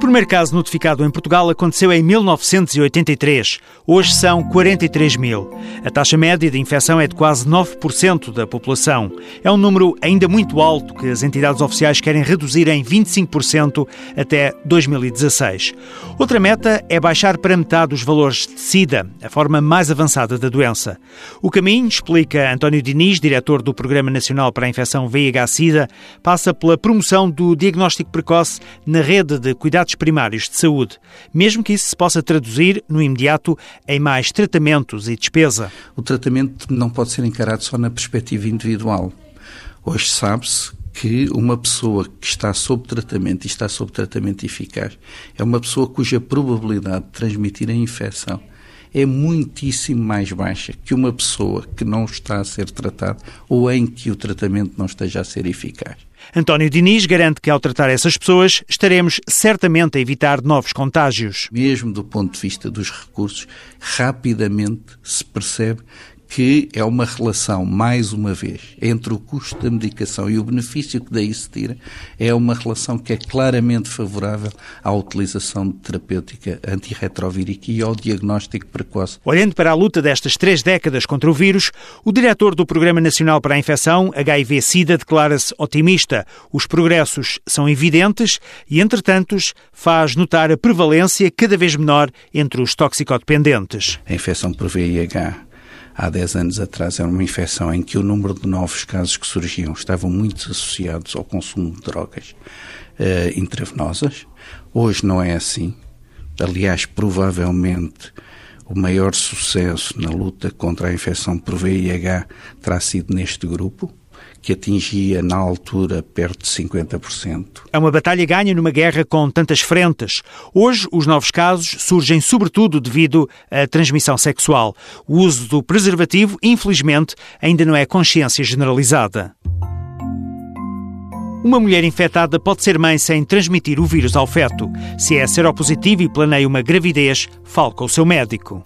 primeiro caso notificado em Portugal aconteceu em 1983. Hoje são 43 mil. A taxa média de infecção é de quase 9% da população. É um número ainda muito alto que as entidades oficiais querem reduzir em 25% até 2016. Outra meta é baixar para metade os valores de SIDA, a forma mais avançada da doença. O caminho, explica António Diniz, diretor do Programa Nacional para a Infecção VIH-Sida, passa pela promoção do diagnóstico precoce na rede de cuidados primários de saúde, mesmo que isso se possa traduzir, no imediato, em mais tratamentos e despesa. O tratamento não pode ser encarado só na perspectiva individual. Hoje sabe-se que uma pessoa que está sob tratamento e está sob tratamento eficaz é uma pessoa cuja probabilidade de transmitir a infecção é muitíssimo mais baixa que uma pessoa que não está a ser tratada ou em que o tratamento não esteja a ser eficaz. António Diniz garante que, ao tratar essas pessoas, estaremos certamente a evitar novos contágios. Mesmo do ponto de vista dos recursos, rapidamente se percebe que é uma relação, mais uma vez, entre o custo da medicação e o benefício que daí se tira, é uma relação que é claramente favorável à utilização de terapêutica antirretrovírica e ao diagnóstico precoce. Olhando para a luta destas três décadas contra o vírus, o diretor do Programa Nacional para a Infecção, HIV-Sida, declara-se otimista. Os progressos são evidentes e, entretanto, faz notar a prevalência cada vez menor entre os toxicodependentes. A infecção por VIH há 10 anos atrás era uma infecção em que o número de novos casos que surgiam estavam muito associados ao consumo de drogas uh, intravenosas. Hoje não é assim. Aliás, provavelmente o maior sucesso na luta contra a infecção por VIH terá sido neste grupo que atingia na altura perto de 50%. É uma batalha ganha numa guerra com tantas frentes. Hoje, os novos casos surgem sobretudo devido à transmissão sexual. O uso do preservativo, infelizmente, ainda não é consciência generalizada. Uma mulher infectada pode ser mãe sem transmitir o vírus ao feto. Se é seropositivo e planeia uma gravidez, fale com o seu médico.